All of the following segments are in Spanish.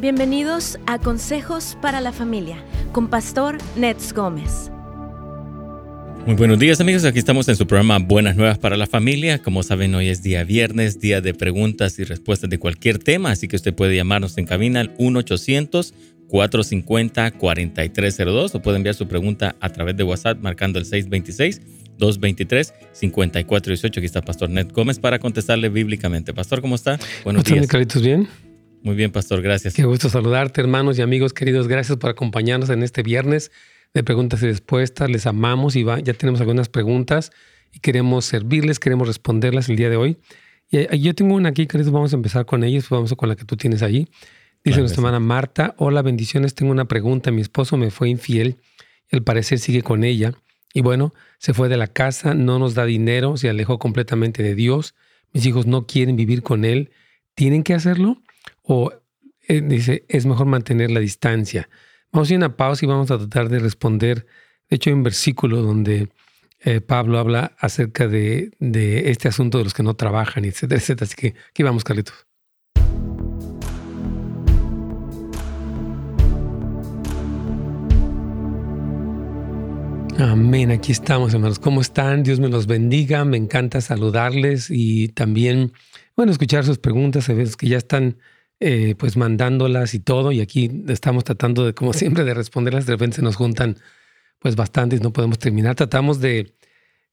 Bienvenidos a Consejos para la Familia con Pastor Nets Gómez. Muy buenos días amigos, aquí estamos en su programa Buenas Nuevas para la Familia. Como saben, hoy es día viernes, día de preguntas y respuestas de cualquier tema, así que usted puede llamarnos en cabina al 1-800-450-4302 o puede enviar su pregunta a través de WhatsApp marcando el 626-223-5418. Aquí está Pastor Ned Gómez para contestarle bíblicamente. Pastor, ¿cómo está? Buenos días. Carlitos? ¿Bien? Muy bien, Pastor, gracias. Qué gusto saludarte, hermanos y amigos queridos. Gracias por acompañarnos en este viernes de preguntas y respuestas. Les amamos y ya tenemos algunas preguntas y queremos servirles, queremos responderlas el día de hoy. Y eh, yo tengo una aquí, queridos, vamos a empezar con ellas, vamos con la que tú tienes allí. Dice nuestra hermana Marta, hola, bendiciones, tengo una pregunta. Mi esposo me fue infiel al parecer sigue con ella. Y bueno, se fue de la casa, no nos da dinero, se alejó completamente de Dios. Mis hijos no quieren vivir con él. ¿Tienen que hacerlo? O eh, dice, es mejor mantener la distancia. Vamos a ir a una pausa y vamos a tratar de responder. De hecho, hay un versículo donde eh, Pablo habla acerca de, este asunto de los que no trabajan, etcétera, etcétera. Así que aquí vamos, Carlitos. Amén, aquí estamos, hermanos. ¿Cómo están? Dios me los bendiga. Me encanta saludarles y también, bueno, escuchar sus preguntas. A veces que ya están eh, pues mandándolas y todo, y aquí estamos tratando de, como siempre, de responderlas, de repente se nos juntan pues bastantes, no podemos terminar. Tratamos de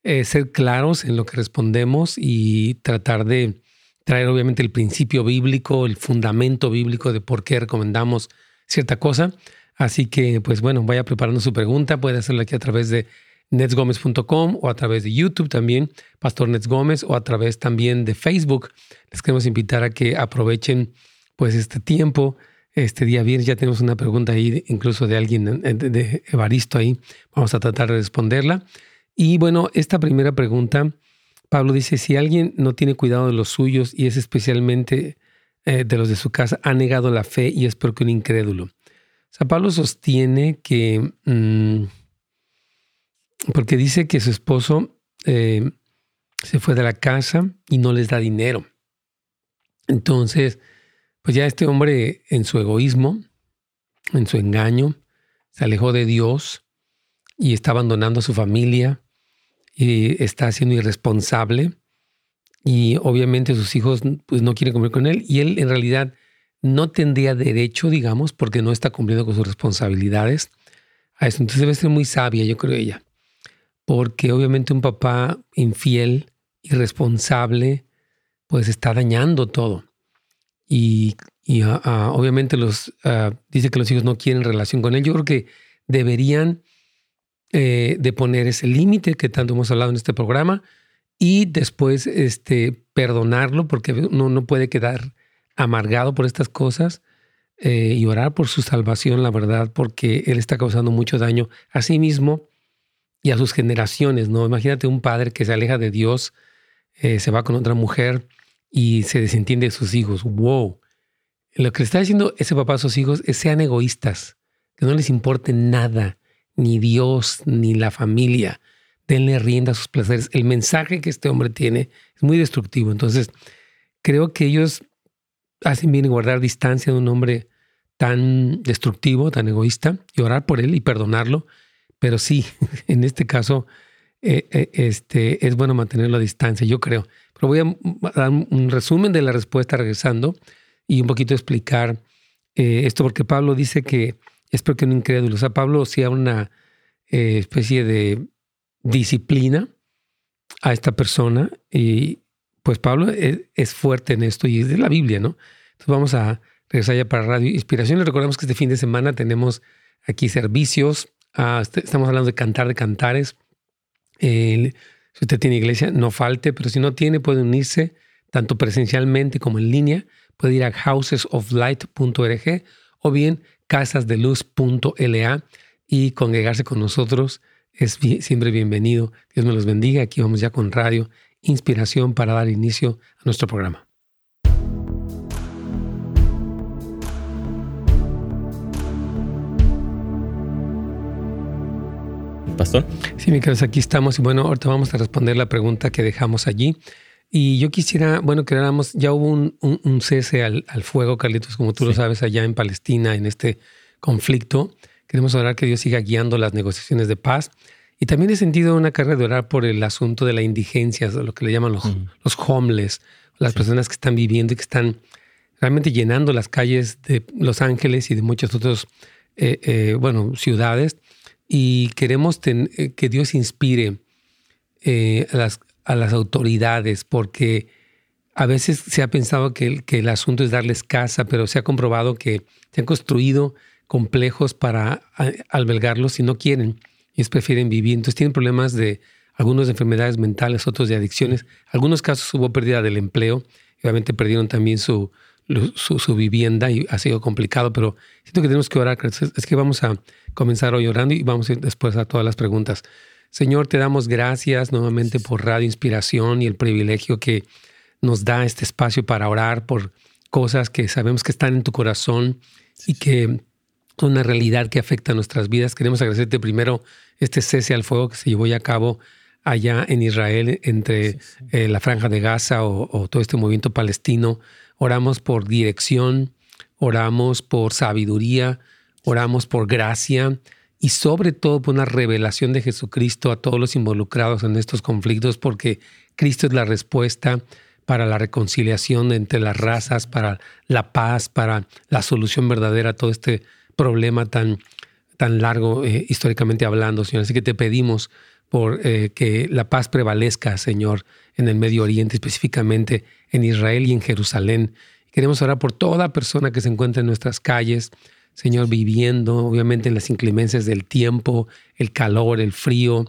eh, ser claros en lo que respondemos y tratar de traer obviamente el principio bíblico, el fundamento bíblico de por qué recomendamos cierta cosa. Así que, pues bueno, vaya preparando su pregunta, puede hacerla aquí a través de netsgomez.com o a través de YouTube también, Pastor Nets Gómez, o a través también de Facebook. Les queremos invitar a que aprovechen pues este tiempo. Este día viernes ya tenemos una pregunta ahí, incluso de alguien, eh, de Evaristo ahí. Vamos a tratar de responderla. Y bueno, esta primera pregunta, Pablo dice, si alguien no tiene cuidado de los suyos y es especialmente eh, de los de su casa, ha negado la fe y es porque un incrédulo. O sea, Pablo sostiene que, mm, porque dice que su esposo eh, se fue de la casa y no les da dinero. Entonces, pues ya este hombre en su egoísmo, en su engaño, se alejó de Dios y está abandonando a su familia y está siendo irresponsable y obviamente sus hijos pues no quieren comer con él y él en realidad no tendría derecho, digamos, porque no está cumpliendo con sus responsabilidades a eso. Entonces debe ser muy sabia, yo creo ella, porque obviamente un papá infiel, irresponsable, pues está dañando todo y, ah, ah, obviamente los ah, dice que los hijos no quieren relación con él. Yo creo que deberían eh, de poner ese límite que tanto hemos hablado en este programa y después este, perdonarlo porque uno no puede quedar amargado por estas cosas eh, y orar por su salvación, la verdad, porque él está causando mucho daño a sí mismo y a sus generaciones, ¿no? Imagínate un padre que se aleja de Dios, eh, se va con otra mujer y se desentiende de sus hijos. ¡Wow! Lo que le está diciendo ese papá a sus hijos es sean egoístas, que no les importe nada, ni Dios, ni la familia. Denle rienda a sus placeres. El mensaje que este hombre tiene es muy destructivo. Entonces, creo que ellos hacen bien en guardar distancia de un hombre tan destructivo, tan egoísta, y orar por él y perdonarlo. Pero sí, en este caso, eh, eh, este, es bueno mantenerlo a distancia, yo creo. Pero voy a dar un resumen de la respuesta regresando y un poquito explicar eh, esto, porque Pablo dice que es porque un incrédulo. O sea, Pablo hacía una especie de disciplina a esta persona y pues Pablo es, fuerte en esto y es de la Biblia, ¿no? Entonces vamos a regresar ya para Radio Inspiración. Les recordamos que este fin de semana tenemos aquí servicios. Ah, este, estamos hablando de cantar de cantares. Si usted tiene iglesia, no falte, pero si no tiene, puede unirse tanto presencialmente como en línea. Puede ir a housesoflight.org o bien casasdeluz.la y congregarse con nosotros. Es siempre bienvenido. Dios me los bendiga. Aquí vamos ya con radio, inspiración para dar inicio a nuestro programa. Pastor. Sí, mi queridos, aquí estamos y bueno, ahorita vamos a responder la pregunta que dejamos allí. Y yo quisiera, bueno, que éramos, ya hubo un, cese al, fuego, Carlitos, como tú lo sabes, allá en Palestina, en este conflicto. Queremos orar que Dios siga guiando las negociaciones de paz. Y también he sentido una carga de orar por el asunto de la indigencia, lo que le llaman los, los homeless, las personas que están viviendo y que están realmente llenando las calles de Los Ángeles y de muchas otras eh, eh, bueno, ciudades. Y queremos eh, que Dios inspire a, las, a las autoridades, porque a veces se ha pensado que el, asunto es darles casa, pero se ha comprobado que se han construido complejos para albergarlos y no quieren. Ellos prefieren vivir. Entonces tienen problemas de algunos de enfermedades mentales, otros de adicciones. En algunos casos hubo pérdida del empleo. Obviamente perdieron también su, su, vivienda y ha sido complicado, pero siento que tenemos que orar. Es que vamos a comenzar hoy orando y vamos a ir después a todas las preguntas. Señor, te damos gracias nuevamente por Radio Inspiración y el privilegio que nos da este espacio para orar por cosas que sabemos que están en tu corazón y que son una realidad que afecta a nuestras vidas. Queremos agradecerte primero este cese al fuego que se llevó a cabo allá en Israel entre eh, la franja de Gaza o todo este movimiento palestino oramos por dirección, oramos por sabiduría, oramos por gracia y sobre todo por una revelación de Jesucristo a todos los involucrados en estos conflictos, porque Cristo es la respuesta para la reconciliación entre las razas, para la paz, para la solución verdadera a todo este problema tan, tan largo eh, históricamente hablando, Señor. Así que te pedimos por eh, que la paz prevalezca, Señor, en el Medio Oriente, específicamente en Israel y en Jerusalén. Queremos orar por toda persona que se encuentra en nuestras calles, Señor, viviendo obviamente en las inclemencias del tiempo, el calor, el frío.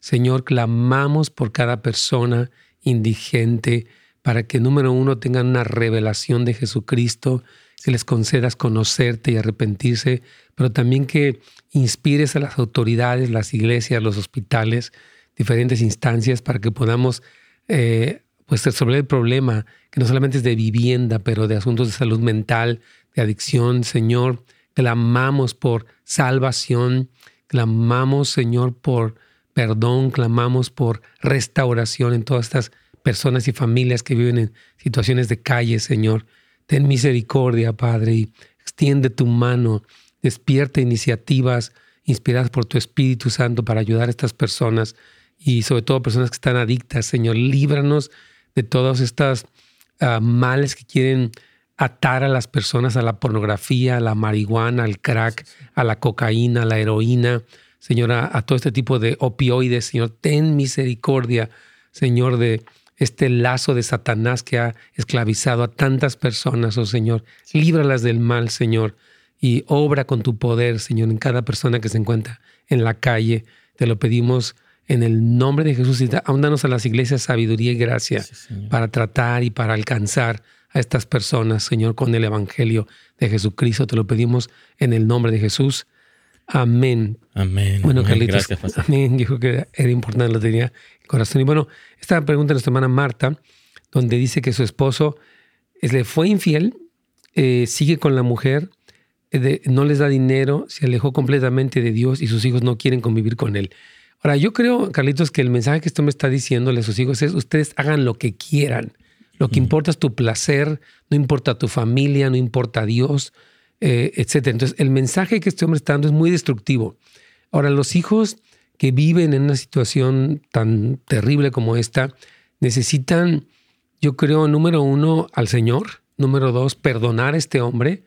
Señor, clamamos por cada persona indigente para que, número uno, tengan una revelación de Jesucristo, que les concedas conocerte y arrepentirse, pero también que inspires a las autoridades, las iglesias, los hospitales, diferentes instancias para que podamos eh, pues resolver el problema, que no solamente es de vivienda, pero de asuntos de salud mental, de adicción, Señor. Clamamos por salvación, clamamos, Señor, por perdón, clamamos por restauración en todas estas personas y familias que viven en situaciones de calle, Señor. Ten misericordia, Padre, y extiende tu mano, despierta iniciativas inspiradas por tu Espíritu Santo para ayudar a estas personas y sobre todo personas que están adictas, Señor. Líbranos de todas estas ah, males que quieren atar a las personas a la pornografía, a la marihuana, al crack, a la cocaína, a la heroína, Señor, a, todo este tipo de opioides, Señor, ten misericordia, Señor, de este lazo de Satanás que ha esclavizado a tantas personas, oh Señor. Líbralas del mal, Señor, y obra con tu poder, Señor, en cada persona que se encuentra en la calle. Te lo pedimos en el nombre de Jesús, y danos a las iglesias sabiduría y gracia para tratar y para alcanzar a estas personas, Señor, con el Evangelio de Jesucristo. Te lo pedimos en el nombre de Jesús. Amén. Amén. Bueno, Carlitos, Gracias, amén. Dijo que era importante, lo tenía el corazón. Y bueno, esta pregunta de nuestra hermana Marta, donde dice que su esposo le fue infiel, eh, sigue con la mujer, eh, no les da dinero, se alejó completamente de Dios y sus hijos no quieren convivir con él. Ahora, yo creo, Carlitos, que el mensaje que esto me está diciéndole a sus hijos es, ustedes hagan lo que quieran. Lo que importa es tu placer, no importa tu familia, no importa Dios, eh, etc. Entonces, el mensaje que este hombre está dando es muy destructivo. Ahora, los hijos que viven en una situación tan terrible como esta, necesitan, yo creo, número uno, al Señor, número dos, perdonar a este hombre,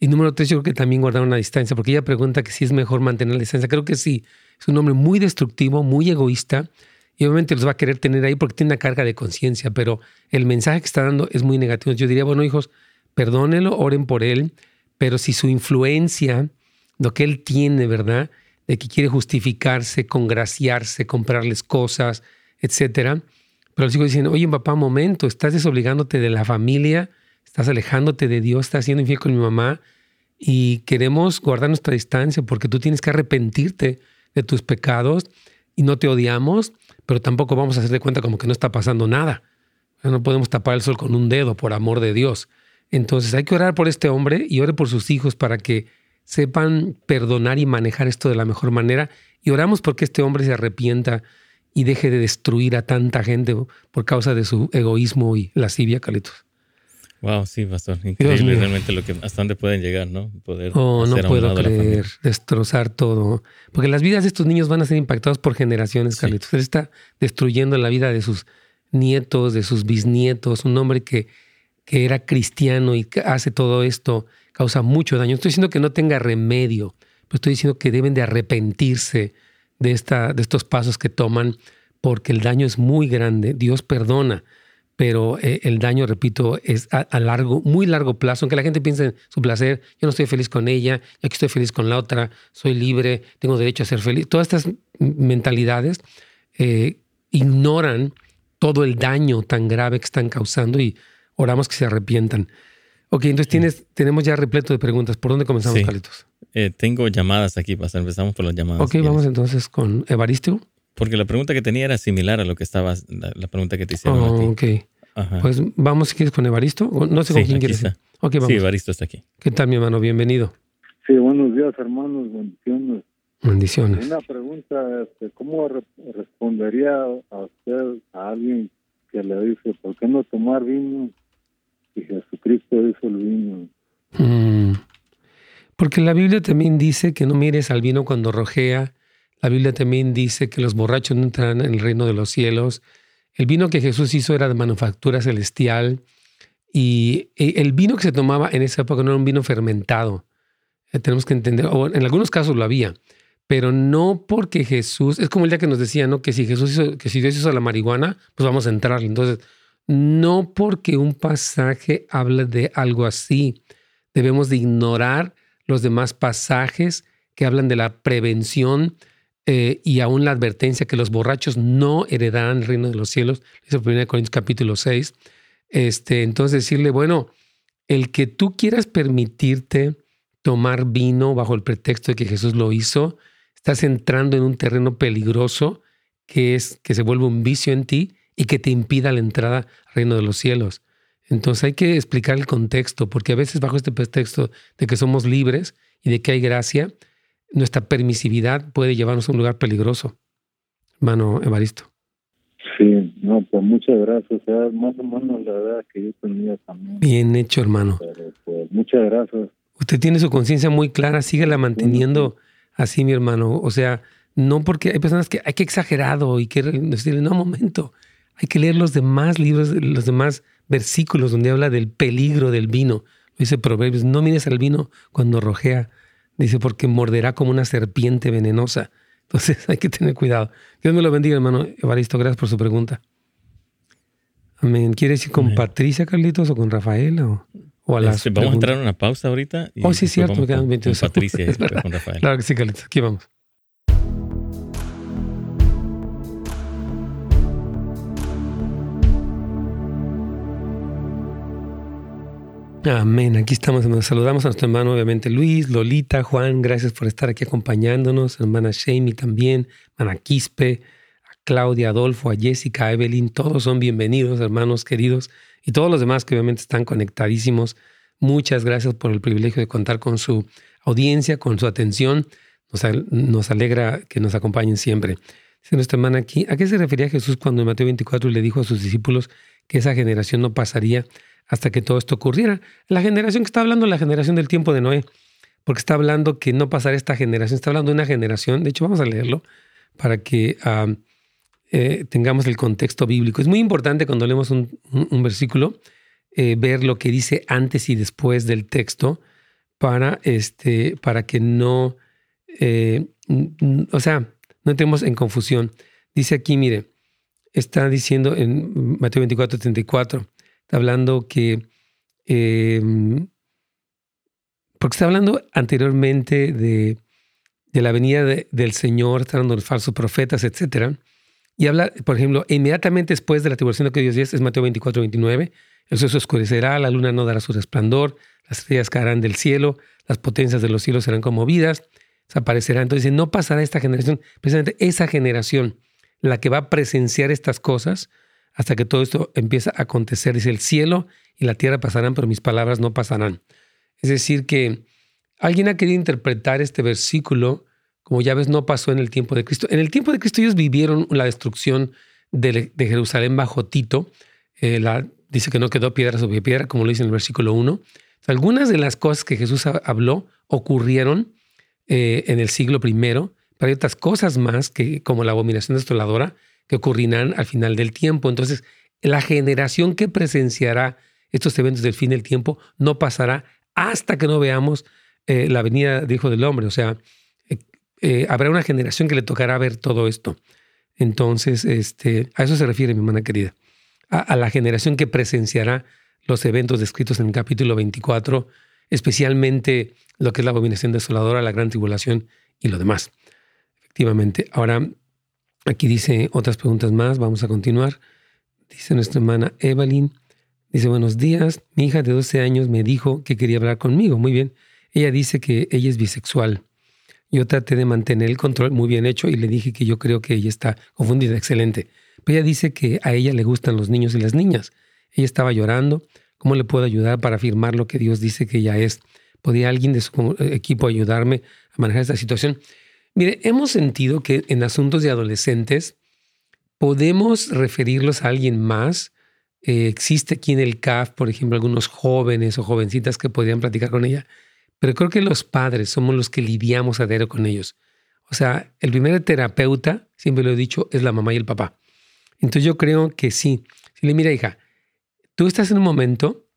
y número tres, yo creo que también guardar una distancia, porque ella pregunta que si es mejor mantener la distancia. Creo que sí, es un hombre muy destructivo, muy egoísta y obviamente los va a querer tener ahí porque tiene una carga de conciencia, pero el mensaje que está dando es muy negativo. Yo diría, bueno, hijos, perdónenlo, oren por él, pero si su influencia, lo que él tiene, ¿verdad? De que quiere justificarse, congraciarse, comprarles cosas, etcétera. Pero los hijos dicen, oye, papá, momento, estás desobligándote de la familia, estás alejándote de Dios, estás siendo infiel con mi mamá y queremos guardar nuestra distancia porque tú tienes que arrepentirte de tus pecados y no te odiamos, pero tampoco vamos a hacer de cuenta como que no está pasando nada. No podemos tapar el sol con un dedo, por amor de Dios. Entonces hay que orar por este hombre y ore por sus hijos para que sepan perdonar y manejar esto de la mejor manera. Y oramos porque este hombre se arrepienta y deje de destruir a tanta gente por causa de su egoísmo y lascivia, Carlitos. Wow, sí, pastor. Increíble realmente lo que, hasta dónde pueden llegar, ¿no? Poder oh, no puedo creer, destrozar todo. Porque las vidas de estos niños van a ser impactadas por generaciones, Carlitos. Él está destruyendo la vida de sus nietos, de sus bisnietos. Un hombre que, que era cristiano y que hace todo esto causa mucho daño. Estoy diciendo que no tenga remedio, pero estoy diciendo que deben de arrepentirse de, esta, de estos pasos que toman porque el daño es muy grande. Dios perdona pero eh, el daño, repito, es a, largo, muy largo plazo, aunque la gente piense en su placer, yo no estoy feliz con ella, yo aquí estoy feliz con la otra, soy libre, tengo derecho a ser feliz. Todas estas mentalidades eh, ignoran todo el daño tan grave que están causando y oramos que se arrepientan. Ok, entonces tienes, tenemos ya repleto de preguntas. ¿Por dónde comenzamos, sí. Carlitos? Eh, tengo llamadas aquí, empezamos por las llamadas. Ok, vamos entonces con Evaristo. Porque la pregunta que tenía era similar a lo que estabas, la, pregunta que te hicieron a ti. Pues vamos, si quieres, con Evaristo. No sé con quién quieres. Está. vamos. Sí, Evaristo está aquí. ¿Qué tal, mi hermano? Bienvenido. Sí, buenos días, hermanos. Bendiciones. Bendiciones. Una pregunta, este, ¿cómo respondería a usted a alguien que le dice, ¿por qué no tomar vino? Y Jesucristo hizo el vino. Mm. Porque la Biblia también dice que no mires al vino cuando rojea la Biblia también dice que los borrachos no entrarán en el reino de los cielos. El vino que Jesús hizo era de manufactura celestial y e, el vino que se tomaba en esa época no era un vino fermentado. Eh, tenemos que entender, en algunos casos lo había, pero no porque Jesús, es como el día que nos decía, ¿no? Que si Jesús hizo, que si Dios hizo la marihuana, pues vamos a entrar. Entonces, no porque un pasaje habla de algo así, debemos de ignorar los demás pasajes que hablan de la prevención eh, y aún la advertencia que los borrachos no heredarán el reino de los cielos, el 1 Corintios capítulo 6. Este, entonces decirle, bueno, el que tú quieras permitirte tomar vino bajo el pretexto de que Jesús lo hizo, estás entrando en un terreno peligroso que es que se vuelve un vicio en ti y que te impida la entrada al reino de los cielos. Entonces hay que explicar el contexto, porque a veces bajo este pretexto de que somos libres y de que hay gracia, nuestra permisividad puede llevarnos a un lugar peligroso. Hermano Evaristo. Sí, no, pues muchas gracias. más o menos la verdad que yo tenía también. Bien hecho, hermano. pues, muchas gracias. Usted tiene su conciencia muy clara, síguela manteniendo así, mi hermano. O sea, no porque hay personas que hay que exagerado y que decirle, no, momento, hay que leer los demás libros, los demás versículos donde habla del peligro del vino. Dice Proverbios, no mires al vino cuando rojea, Dice, porque morderá como una serpiente venenosa. Entonces hay que tener cuidado. Dios me lo bendiga, hermano Evaristo. Gracias por su pregunta. Amén. ¿Quieres ir con Patricia, Carlitos, o con Rafael? O, a las este, vamos a entrar en una pausa ahorita. Y oh, sí, es cierto. Me quedan 20 con Patricia y con Rafael. Claro que sí, Carlitos. Aquí vamos. Amén. Aquí estamos. Nos saludamos a nuestro hermano, obviamente, Luis, Lolita, Juan. Gracias por estar aquí acompañándonos. Hermana Shamey también, hermana Quispe, a Claudia, Adolfo, a Jessica, a Evelyn. Todos son bienvenidos, hermanos queridos. Y todos los demás que obviamente están conectadísimos. Muchas gracias por el privilegio de contar con su audiencia, con su atención. Nos, nos alegra que nos acompañen siempre. Dice nuestra hermana aquí, ¿a qué se refería Jesús cuando en Mateo 24 le dijo a sus discípulos que esa generación no pasaría? Hasta que todo esto ocurriera. La generación que está hablando, la generación del tiempo de Noé, porque está hablando que no pasará esta generación, está hablando de una generación, de hecho vamos a leerlo para que eh, tengamos el contexto bíblico. Es muy importante cuando leemos un, versículo eh, ver lo que dice antes y después del texto para, este, para que no, eh, o sea, no entremos en confusión. Dice aquí, mire, está diciendo en Mateo 24, 34, hablando que, em, porque está hablando anteriormente de, la venida del Señor, está hablando de los falsos profetas, etc. Y habla, por ejemplo, inmediatamente después de la tribulación de que Dios es Mateo 24, 29, el sol se oscurecerá, la luna no dará su resplandor, las estrellas caerán del cielo, las potencias de los cielos serán conmovidas, desaparecerán. Entonces, no pasará esta generación, precisamente esa generación, la que va a presenciar estas cosas, hasta que todo esto empieza a acontecer. Dice, el cielo y la tierra pasarán, pero mis palabras no pasarán. Es decir, que alguien ha querido interpretar este versículo como ya ves, no pasó en el tiempo de Cristo. En el tiempo de Cristo ellos vivieron la destrucción de, Jerusalén bajo Tito. Eh, dice que no quedó piedra sobre piedra, como lo dice en el versículo 1. algunas de las cosas que Jesús habló ocurrieron eh, en el siglo I, pero hay otras cosas más, que, como la abominación destoladora, que ocurrirán al final del tiempo. Entonces, la generación que presenciará estos eventos del fin del tiempo no pasará hasta que no veamos eh, la venida del Hijo del Hombre. O sea, eh, habrá una generación que le tocará ver todo esto. Entonces, este, a eso se refiere mi hermana querida, a, la generación que presenciará los eventos descritos en el capítulo 24, especialmente lo que es la abominación desoladora, la gran tribulación y lo demás. Efectivamente. Ahora, aquí dice otras preguntas más, vamos a continuar. Dice nuestra hermana Evelyn, dice, buenos días, mi hija de 12 años me dijo que quería hablar conmigo. Muy bien. Ella dice que ella es bisexual. Yo traté de mantener el control muy bien hecho y le dije que yo creo que ella está confundida, excelente. Pero ella dice que a ella le gustan los niños y las niñas. Ella estaba llorando. ¿Cómo le puedo ayudar para afirmar lo que Dios dice que ella es? ¿Podría alguien de su equipo ayudarme a manejar esta situación? Mire, hemos sentido que en asuntos de adolescentes podemos referirlos a alguien más. Eh, existe aquí en el CAF, por ejemplo, algunos jóvenes o jovencitas que podrían platicar con ella pero creo que los padres somos los que lidiamos a diario con ellos. O sea, el primer terapeuta, siempre lo he dicho, es la mamá y el papá. Entonces yo creo que sí. Si le mira, hija, tú estás en un momento,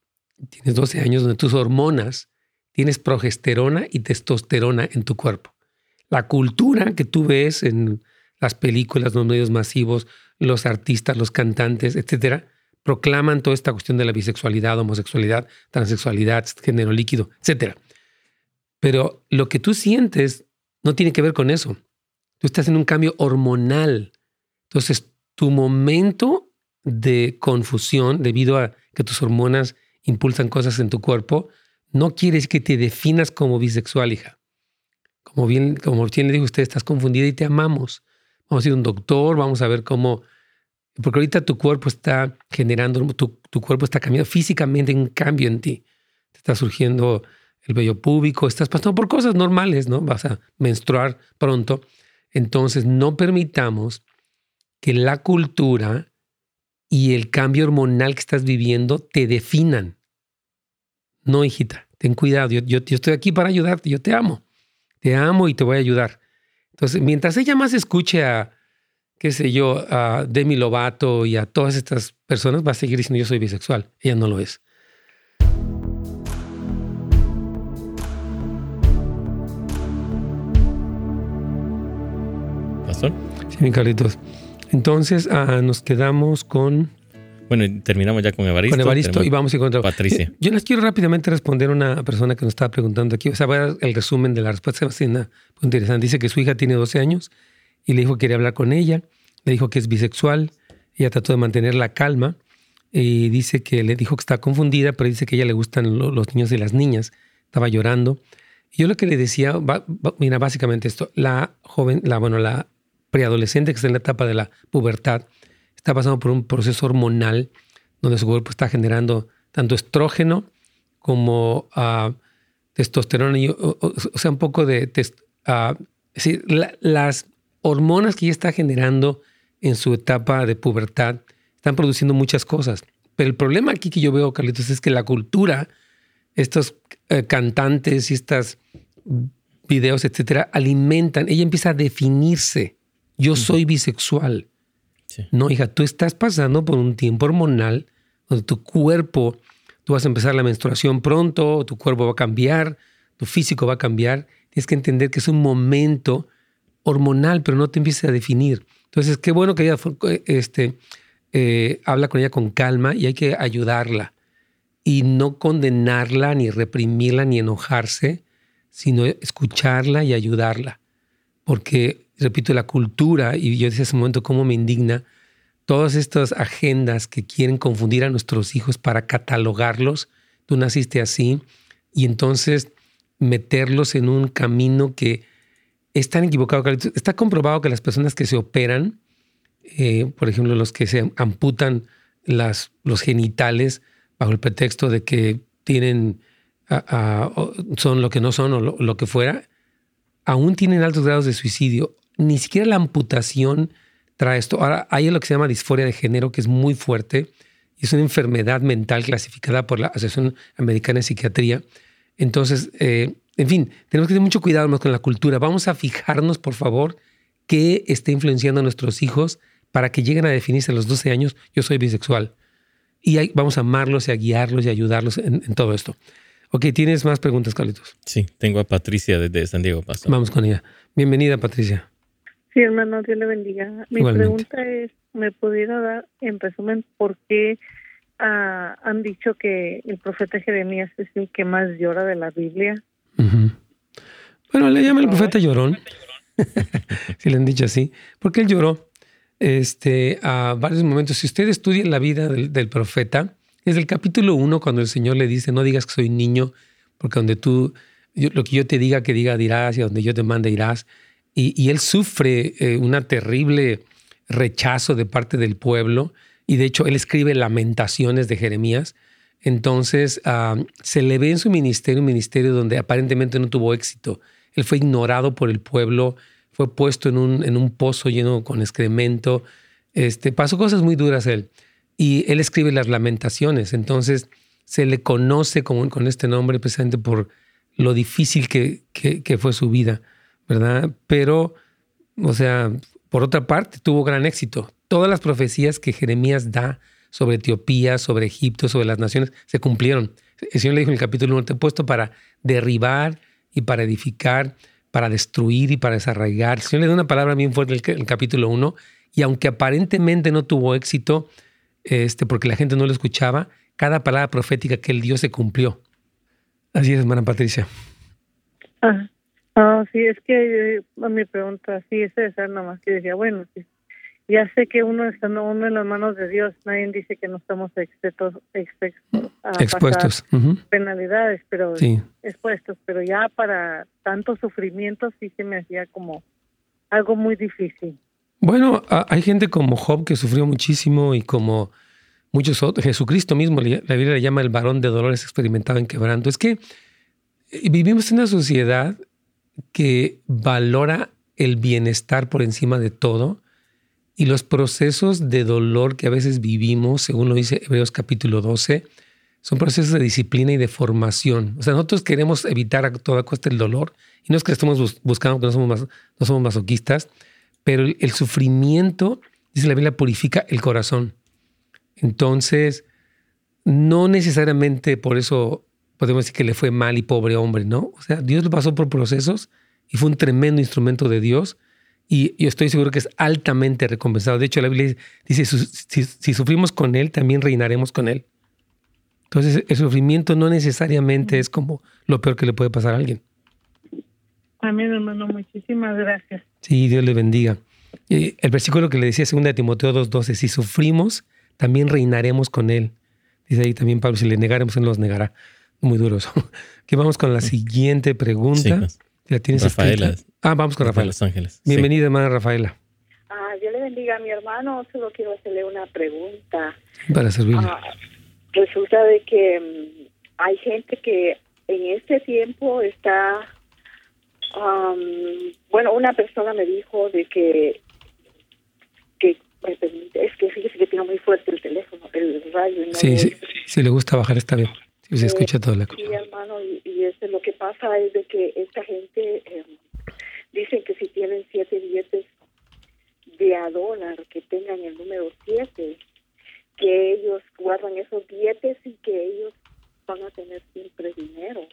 tienes 12 años, donde tus hormonas, tienes progesterona y testosterona en tu cuerpo. La cultura que tú ves en las películas, los medios masivos, los artistas, los cantantes, etcétera, proclaman toda esta cuestión de la bisexualidad, homosexualidad, transexualidad, género líquido, etcétera. Pero lo que tú sientes no tiene que ver con eso. Tú estás en un cambio hormonal. Entonces, tu momento de confusión debido a que tus hormonas impulsan cosas en tu cuerpo, no quiere decir que te definas como bisexual, hija. Como bien, como bien le dijo usted, estás confundida y te amamos. Vamos a ir a un doctor, vamos a ver cómo... Porque ahorita tu cuerpo está generando, tu, tu cuerpo está cambiando físicamente, un cambio en ti. Te está surgiendo el vello púbico, estás pasando por cosas normales, ¿no? Vas a menstruar pronto. Entonces, no permitamos que la cultura y el cambio hormonal que estás viviendo te definan. No, hijita, ten cuidado. Yo, yo, estoy aquí para ayudarte. Yo te amo. Te amo y te voy a ayudar. Entonces, mientras ella más escuche a, qué sé yo, a Demi Lovato y a todas estas personas, va a seguir diciendo yo soy bisexual. Ella no lo es. Sí, Carlitos. Entonces ah, nos quedamos con... Bueno, terminamos ya con Evaristo. Con Evaristo y vamos a encontrar... Patricia. Yo les quiero rápidamente responder a una persona que nos estaba preguntando aquí. O sea, voy a el resumen de la respuesta. Es muy interesante. Dice que su hija tiene 12 años y le dijo que quería hablar con ella. Le dijo que es bisexual. Ella trató de mantener la calma y dice que le dijo que está confundida, pero dice que a ella le gustan los niños y las niñas. Estaba llorando. Y yo lo que le decía, mira, básicamente esto, la joven, la, bueno, la preadolescente que está en la etapa de la pubertad, está pasando por un proceso hormonal donde su cuerpo está generando tanto estrógeno como uh, testosterona, y, o, sea, un poco de... Uh, las hormonas que ella está generando en su etapa de pubertad están produciendo muchas cosas. Pero el problema aquí que yo veo, Carlitos, es que la cultura, estos eh, cantantes y estos videos, etcétera, alimentan, ella empieza a definirse yo soy bisexual. No, hija, tú estás pasando por un tiempo hormonal donde tu cuerpo, tú vas a empezar la menstruación pronto, tu cuerpo va a cambiar, tu físico va a cambiar. Tienes que entender que es un momento hormonal, pero no te empieces a definir. Entonces, qué bueno que ella este, eh, habla con ella con calma y hay que ayudarla y no condenarla, ni reprimirla, ni enojarse, sino escucharla y ayudarla. Porque repito, la cultura, y yo decía ese momento cómo me indigna, todas estas agendas que quieren confundir a nuestros hijos para catalogarlos, tú naciste así, y entonces meterlos en un camino que es tan equivocado. Está comprobado que las personas que se operan, eh, por ejemplo, los que se amputan las, los genitales bajo el pretexto de que tienen, son lo que no son o lo que fuera, aún tienen altos grados de suicidio. Ni siquiera la amputación trae esto. Ahora, hay lo que se llama disforia de género, que es muy fuerte y es una enfermedad mental clasificada por la Asociación Americana de Psiquiatría. Entonces, eh, en fin, tenemos que tener mucho cuidado con la cultura. Vamos a fijarnos, por favor, qué está influenciando a nuestros hijos para que lleguen a definirse a los 12 años, yo soy bisexual. Y vamos a amarlos y a guiarlos y a ayudarlos en, todo esto. Ok, ¿tienes más preguntas, Carlitos? Sí, tengo a Patricia desde San Diego. Paso. Vamos con ella. Bienvenida, Patricia. Sí, hermano, Dios le bendiga. Mi pregunta es, ¿me pudiera dar en resumen por qué ah, han dicho que el profeta Jeremías es el que más llora de la Biblia? Bueno, le llama el profeta llorón, si le han dicho así, porque él lloró este, a varios momentos. Si usted estudia la vida del, profeta, desde el capítulo 1, cuando el Señor le dice, no digas que soy niño, porque donde tú, lo que yo te diga, que diga, dirás, y donde yo te mande, irás. Y, él sufre eh, una terrible rechazo de parte del pueblo, y de hecho él escribe lamentaciones de Jeremías. Entonces se le ve en su ministerio un ministerio donde aparentemente no tuvo éxito. Él fue ignorado por el pueblo, fue puesto en un, pozo lleno con excremento. Este, pasó cosas muy duras él. Y él escribe las lamentaciones. Entonces se le conoce con, este nombre precisamente por lo difícil que, fue su vida, ¿verdad? Pero, o sea, por otra parte, tuvo gran éxito. Todas las profecías que Jeremías da sobre Etiopía, sobre Egipto, sobre las naciones, se cumplieron. El Señor le dijo en el capítulo 1, te he puesto para derribar y para edificar para destruir y para desarraigar. El Señor le da una palabra bien fuerte en el, capítulo 1 y aunque aparentemente no tuvo éxito, este, porque la gente no lo escuchaba, cada palabra profética que él dio se cumplió. Así es, hermana Patricia. Ah, ah sí, es que a mi pregunta, sí, es esa más que decía, bueno, sí, ya sé que uno está uno en las manos de Dios, nadie dice que no estamos expuestos, a expuestos. penalidades, pero expuestos, pero ya para tanto sufrimiento sí se me hacía como algo muy difícil. Bueno, hay gente como Job que sufrió muchísimo y como muchos otros, Jesucristo mismo, la Biblia le llama el varón de dolores experimentado en quebranto. Es que eh, vivimos en una sociedad que valora el bienestar por encima de todo y los procesos de dolor que a veces vivimos, según lo dice Hebreos capítulo 12, son procesos de disciplina y de formación. O sea, nosotros queremos evitar a toda costa el dolor y no es que estemos buscando que no somos, no somos masoquistas, pero el, sufrimiento, dice la Biblia, purifica el corazón. Entonces, no necesariamente por eso podemos decir que le fue mal y pobre hombre, ¿no? O sea, Dios lo pasó por procesos y fue un tremendo instrumento de Dios y yo estoy seguro que es altamente recompensado. De hecho, la Biblia dice, si, sufrimos con Él, también reinaremos con Él. Entonces, el sufrimiento no necesariamente es como lo peor que le puede pasar a alguien. Amén, hermano. Muchísimas gracias. Sí, Dios le bendiga. el versículo que le decía 2 de Timoteo 2.12, si sufrimos, también reinaremos con Él. Dice ahí también Pablo, si le negaremos, Él nos negará. Muy duro eso. Que vamos con la siguiente pregunta. Pues. ¿La tienes Rafaela. Ah, vamos con Rafaela. Los Ángeles. Bienvenida, hermana Rafaela. Ah, yo le bendiga a mi hermano. Solo quiero hacerle una pregunta. Para servirle. Ah, resulta de que mm, hay gente que en este tiempo está... bueno, una persona me dijo de que... que es que fíjese que tiene muy fuerte el teléfono, el radio. sí, sí, si le gusta bajar está bien. Si se escucha toda la cosa. Sí, hermano, y, y este, lo que pasa es de que esta gente eh, dicen que si tienen siete billetes de a dólar, que tengan el número siete, que ellos guardan esos billetes y que ellos van a tener siempre dinero.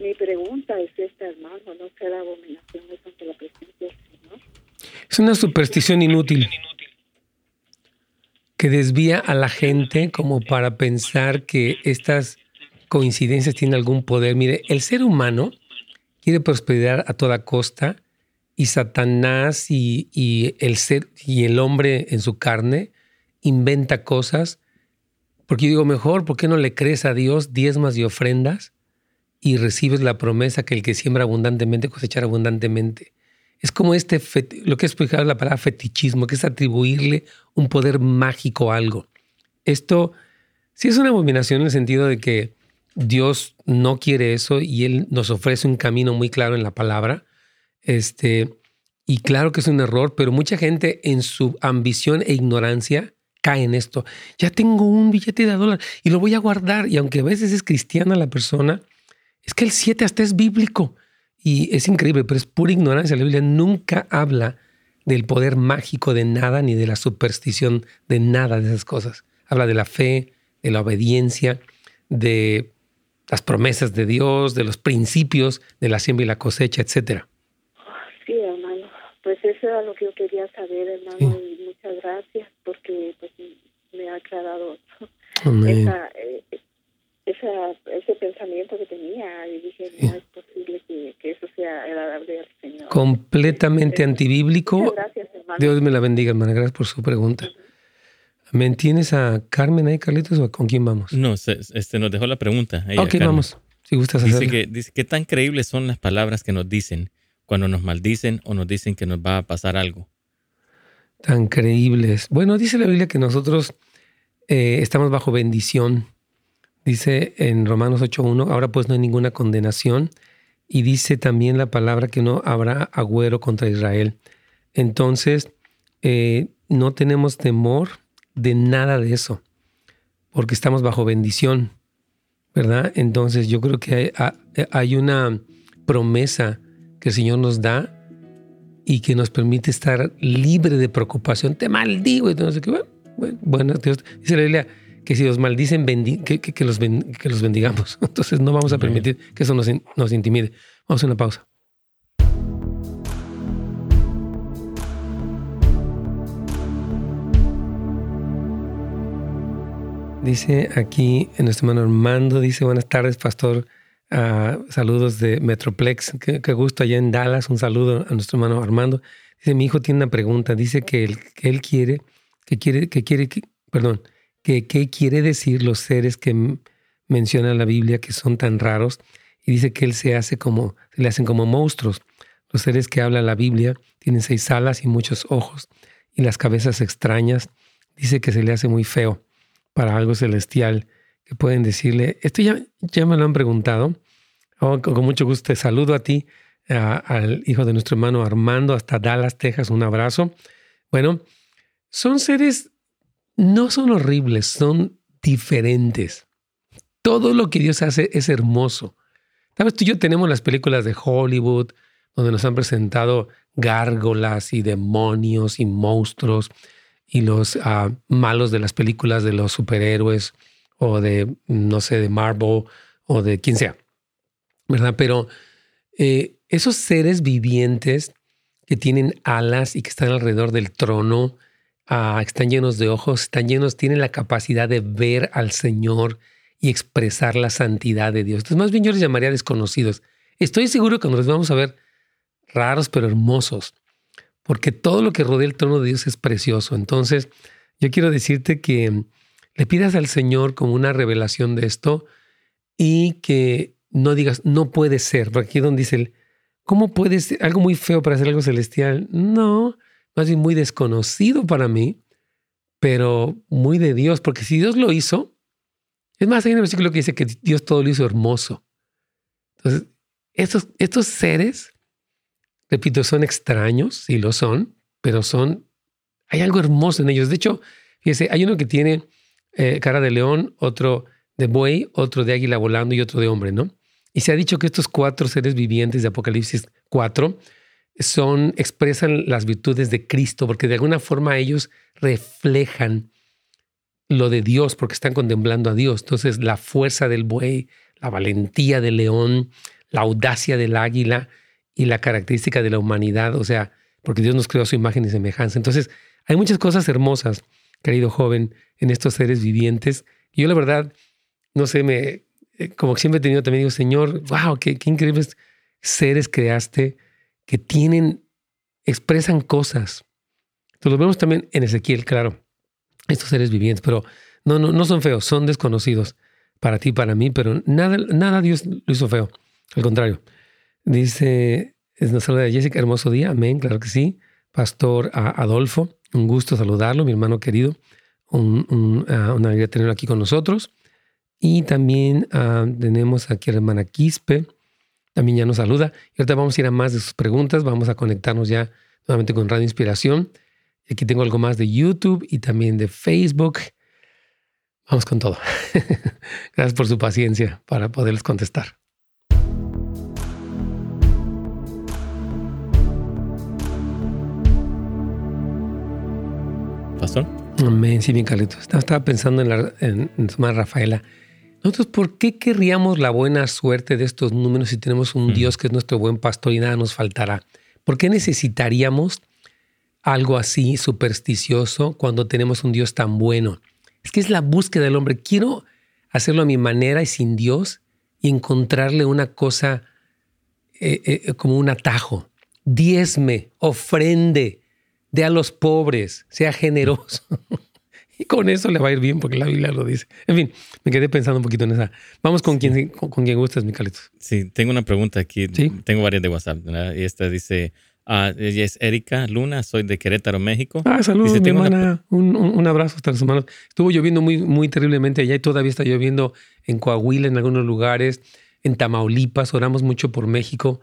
Mi pregunta es esta, hermano, ¿no será abominación eso ante la presencia del Señor? Es una superstición inútil que desvía a la gente como para pensar que estas coincidencias tienen algún poder. Mire, el ser humano quiere prosperar a toda costa y Satanás y, el ser y el hombre en su carne inventa cosas. Porque yo digo, mejor, ¿por qué no le crees a Dios diezmas y ofrendas y recibes la promesa que el que siembra abundantemente cosechar abundantemente? Es como este, lo que es la palabra fetichismo, que es atribuirle un poder mágico a algo. Esto sí es una abominación en el sentido de que Dios no quiere eso y Él nos ofrece un camino muy claro en la palabra. Este, y claro que es un error, pero mucha gente en su ambición e ignorancia cae en esto. Ya tengo un billete de dólar y lo voy a guardar. Y aunque a veces es cristiana la persona, es que el 7 hasta es bíblico. Y es increíble, pero es pura ignorancia. La Biblia nunca habla del poder mágico de nada ni de la superstición de nada de esas cosas. Habla de la fe, de la obediencia, de las promesas de Dios, de los principios de la siembra y la cosecha, etcétera. Sí, hermano. Pues eso era lo que yo quería saber, hermano, y muchas gracias porque pues, me ha aclarado esa, eh, esa, ese pensamiento que tenía y dije, no es posible que, eso sea agradable al Señor. Completamente antibíblico. Gracias, hermano. Dios me la bendiga, hermana. Gracias por su pregunta. ¿Me entiendes a Carmen ahí, Carlitos, o con quién vamos? No, este nos dejó la pregunta. ok, vamos. Si gustas hacerlo. Dice que, dice, ¿qué tan creíbles son las palabras que nos dicen cuando nos maldicen o nos dicen que nos va a pasar algo? Tan creíbles. Bueno, dice la Biblia que nosotros eh, estamos bajo bendición. Dice en Romanos 8.1, ahora pues no hay ninguna condenación. Y dice también la palabra que no habrá agüero contra Israel. Entonces, eh, no tenemos temor de nada de eso, porque estamos bajo bendición, ¿verdad? Entonces yo creo que hay, una promesa que el Señor nos da y que nos permite estar libre de preocupación. Te maldigo y no sé qué. Bueno, bueno, Dice la Biblia que si los maldicen, que, que, los que los bendigamos. Entonces no vamos a permitir que eso nos, nos intimide. Vamos a una pausa. Dice aquí nuestro hermano Armando, dice buenas tardes, pastor. Ah, saludos de Metroplex. Qué, gusto allá en Dallas. Un saludo a nuestro hermano Armando. Dice, mi hijo tiene una pregunta. Dice que él, que él quiere, que quiere, que quiere, perdón, que qué quiere decir los seres que menciona la Biblia que son tan raros. Y dice que él se hace como, se le hacen como monstruos. Los seres que habla la Biblia tienen seis alas y muchos ojos y las cabezas extrañas. Dice que se le hace muy feo para algo celestial que pueden decirle, esto ya, me lo han preguntado, oh, con mucho gusto te saludo a ti, al hijo de nuestro hermano Armando, hasta Dallas, Texas, un abrazo. Bueno, son seres, no son horribles, son diferentes. Todo lo que Dios hace es hermoso. Sabes, tú y yo tenemos las películas de Hollywood, donde nos han presentado gárgolas y demonios y monstruos y los ah, malos de las películas de los superhéroes o de, no sé, de Marvel o de quien sea, ¿verdad? Pero eh, esos seres vivientes que tienen alas y que están alrededor del trono, ah, están llenos de ojos, están llenos, tienen la capacidad de ver al Señor y expresar la santidad de Dios. Entonces, más bien yo les llamaría desconocidos. Estoy seguro que nos vamos a ver raros pero hermosos porque todo lo que rodea el trono de Dios es precioso. Entonces, yo quiero decirte que le pidas al Señor como una revelación de esto y que no digas, no puede ser, porque aquí donde dice, ¿cómo puede ser algo muy feo para hacer algo celestial? No, más bien muy desconocido para mí, pero muy de Dios, porque si Dios lo hizo, es más, hay un versículo que dice que Dios todo lo hizo hermoso. Entonces, estos seres repito, son extraños, sí lo son, pero son, hay algo hermoso en ellos. De hecho, fíjese, hay uno que tiene eh, cara de león, otro de buey, otro de águila volando y otro de hombre, ¿no? Y se ha dicho que estos cuatro seres vivientes de Apocalipsis 4 son, expresan las virtudes de Cristo, porque de alguna forma ellos reflejan lo de Dios, porque están contemplando a Dios. Entonces, la fuerza del buey, la valentía del león, la audacia del águila, y la característica de la humanidad, o sea, porque Dios nos creó a su imagen y semejanza. Entonces, hay muchas cosas hermosas, querido joven, en estos seres vivientes. Yo la verdad, no sé, me, eh, como siempre he tenido también, digo, Señor, wow, qué, increíbles seres creaste que tienen, expresan cosas. Entonces, lo vemos también en Ezequiel, claro, estos seres vivientes, pero no, no, no son feos, son desconocidos para ti, para mí, pero nada, nada Dios lo hizo feo. Al contrario, Dice, una saluda Jessica, hermoso día, amén, claro que sí. Pastor Adolfo, un gusto saludarlo, mi hermano querido, un, una alegría tenerlo aquí con nosotros. Y también ah, tenemos aquí a la hermana Quispe, también ya nos saluda. Y ahorita vamos a ir a más de sus preguntas, vamos a conectarnos ya nuevamente con Radio Inspiración. Aquí tengo algo más de YouTube y también de Facebook. Vamos con todo. Gracias por su paciencia para poderles contestar. Pastor. Amén, sí, bien, Carlitos. Estaba pensando en, la, en, en Rafaela. Nosotros, ¿por qué querríamos la buena suerte de estos números si tenemos un Dios que es nuestro buen pastor y nada nos faltará? ¿Por qué necesitaríamos algo así supersticioso cuando tenemos un Dios tan bueno? Es que es la búsqueda del hombre. Quiero hacerlo a mi manera y sin Dios y encontrarle una cosa eh, eh, como un atajo. Diezme, ofrende, dé a los pobres, sea generoso. y con eso le va a ir bien porque la Biblia lo dice. En fin, me quedé pensando un poquito en esa. Vamos con quien, con, quien gustes, Micalitos. Sí, tengo una pregunta aquí. Tengo varias de WhatsApp. Y esta dice, Uh, ella es Erika Luna, soy de Querétaro, México. Ah, saludos, mi hermana. Un, un, abrazo hasta los hermanos. Estuvo lloviendo muy, muy terriblemente allá y todavía está lloviendo en Coahuila, en algunos lugares, en Tamaulipas. Oramos mucho por México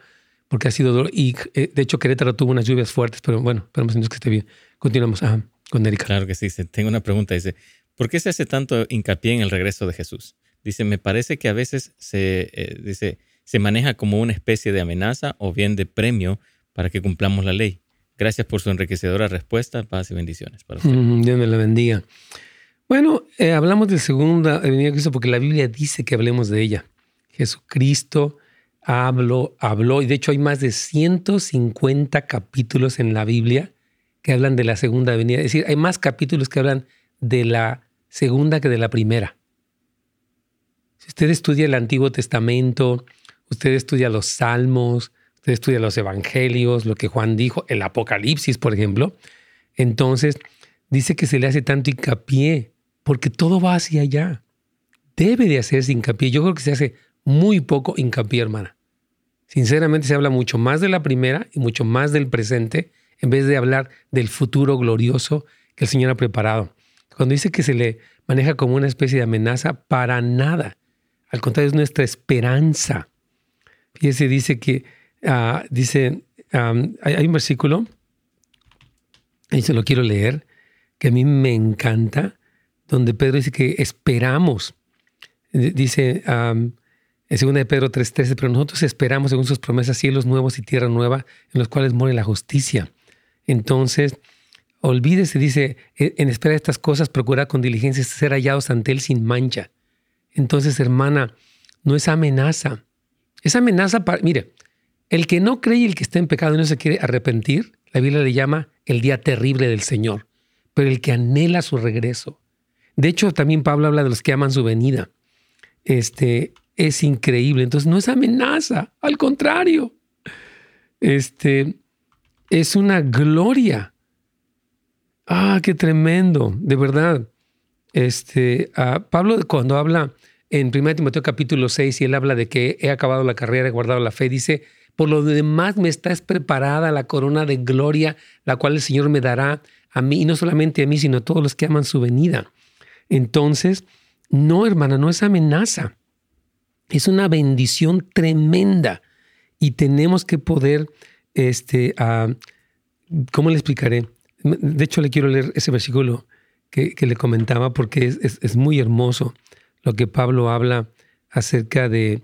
porque ha sido. Y eh, de hecho, Querétaro tuvo unas lluvias fuertes, pero bueno, esperamos que esté bien. Continuamos con Erika. Claro que sí. Tengo una pregunta. Dice: ¿Por qué se hace tanto hincapié en el regreso de Jesús? Dice: Me parece que a veces se, eh, dice, se maneja como una especie de amenaza o bien de premio para que cumplamos la ley. Gracias por su enriquecedora respuesta. Paz y bendiciones para usted. Dios me la bendiga. Bueno, eh, hablamos de segunda venida de Cristo porque la Biblia dice que hablemos de ella. Jesucristo habló, habló, y de hecho hay más de 150 capítulos en la Biblia que hablan de la segunda venida. Es decir, hay más capítulos que hablan de la segunda que de la primera. Si usted estudia el Antiguo Testamento, usted estudia los Salmos, usted estudia los evangelios, lo que Juan dijo, el Apocalipsis, por ejemplo, entonces dice que se le hace tanto hincapié porque todo va hacia allá. Debe de hacerse hincapié. Yo creo que se hace muy poco hincapié, hermana. Sinceramente se habla mucho más de la primera y mucho más del presente en vez de hablar del futuro glorioso que el Señor ha preparado. Cuando dice que se le maneja como una especie de amenaza, para nada. Al contrario, es nuestra esperanza. Fíjese, dice que Ah, dice, hay, un versículo, y se lo quiero leer, que a mí me encanta, donde Pedro dice que esperamos. Dice en 2 de Pedro 3:13, pero nosotros esperamos según sus promesas cielos nuevos y tierra nueva en los cuales muere la justicia. Entonces, olvídese, dice, e, en espera de estas cosas, procura con diligencia ser hallados ante Él sin mancha. Entonces, hermana, no es amenaza. Es amenaza para, mire, el que no cree y el que está en pecado y no se quiere arrepentir, la Biblia le llama el día terrible del Señor, pero el que anhela su regreso. De hecho, también Pablo habla de los que aman su venida. Este es increíble. Entonces, no es amenaza, al contrario. Este es una gloria. Ah, qué tremendo, de verdad. Este, ah, Pablo cuando habla en 1 Timoteo capítulo 6 y él habla de que he acabado la carrera, he guardado la fe, dice, por lo demás me está preparada la corona de gloria, la cual el Señor me dará a mí, y no solamente a mí, sino a todos los que aman su venida. Entonces, no, hermana, no es amenaza. Es una bendición tremenda y tenemos que poder, este, ¿cómo le explicaré? De hecho, le quiero leer ese versículo que, le comentaba porque es, muy hermoso lo que Pablo habla acerca de,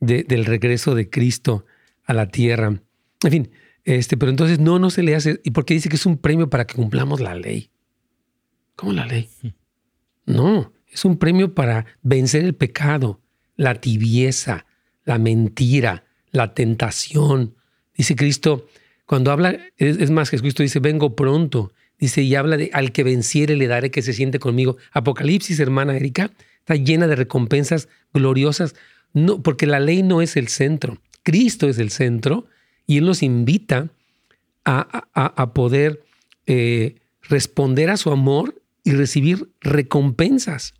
del regreso de Cristo a la tierra. En fin, este, pero entonces no, no se le hace. ¿Y por qué dice que es un premio para que cumplamos la ley? ¿Cómo la ley? No, es un premio para vencer el pecado, la tibieza, la mentira, la tentación. Dice Cristo, cuando habla, es, más, Jesucristo dice, vengo pronto. Dice, y habla de al que venciere le daré que se siente conmigo. Apocalipsis, hermana Erika, está llena de recompensas gloriosas, no, porque la ley no es el centro. Cristo es el centro y Él nos invita a, poder eh, responder a su amor y recibir recompensas.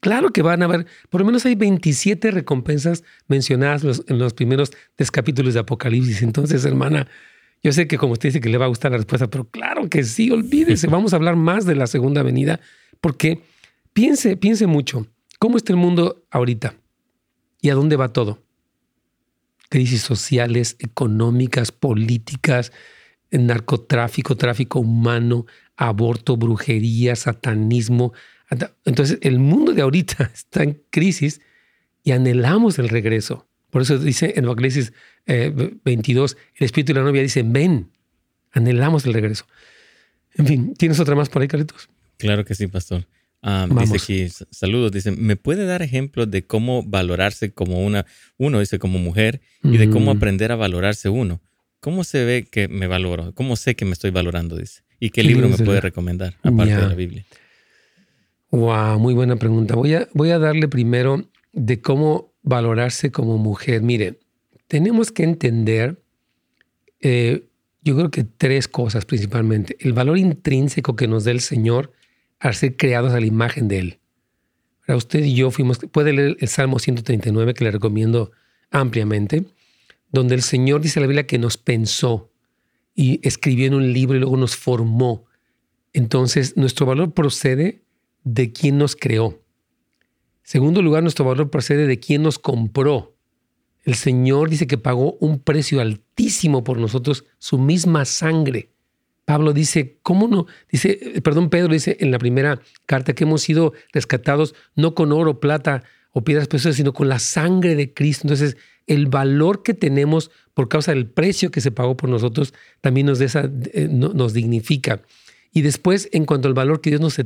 Claro que van a haber, por lo menos hay 27 recompensas mencionadas en los primeros tres capítulos de Apocalipsis. Entonces, hermana, yo sé que como usted dice que le va a gustar la respuesta, pero claro que sí, olvídese, vamos a hablar más de la segunda venida, porque piense, piense mucho, ¿cómo está el mundo ahorita? ¿Y a dónde va todo? crisis sociales, económicas, políticas, narcotráfico, tráfico humano, aborto, brujería, satanismo. Entonces, el mundo de ahorita está en crisis y anhelamos el regreso. Por eso dice en Apocalipsis 22, eh, el espíritu y la novia dicen, ven, anhelamos el regreso. En fin, ¿tienes otra más por ahí, Carlitos? Claro que sí, pastor. Ah, dice aquí, saludos, dice, ¿me puede dar ejemplos de cómo valorarse como una, uno dice como mujer y de cómo mm. aprender a valorarse uno? ¿Cómo se ve que me valoro? ¿Cómo sé que me estoy valorando? Dice. ¿Y qué, libro me puede recomendar aparte de la Biblia? Wow, muy buena pregunta. Voy a, voy a darle primero de cómo valorarse como mujer. Mire, tenemos que entender, eh, yo creo que tres cosas principalmente. El valor intrínseco que nos da el Señor al ser creados a la imagen de Él. Para usted y yo fuimos, puede leer el Salmo 139 que le recomiendo ampliamente, donde el Señor dice en la Biblia que nos pensó y escribió en un libro y luego nos formó. Entonces, nuestro valor procede de quien nos creó. Segundo lugar, nuestro valor procede de quien nos compró. El Señor dice que pagó un precio altísimo por nosotros, su misma sangre. Pablo dice, ¿cómo no? Dice, perdón, Pedro dice en la primera carta que hemos sido rescatados no con oro, plata o piedras preciosas, sino con la sangre de Cristo. Entonces, el valor que tenemos por causa del precio que se pagó por nosotros también nos, eh, nos dignifica. Y después, en cuanto al valor que Dios nos,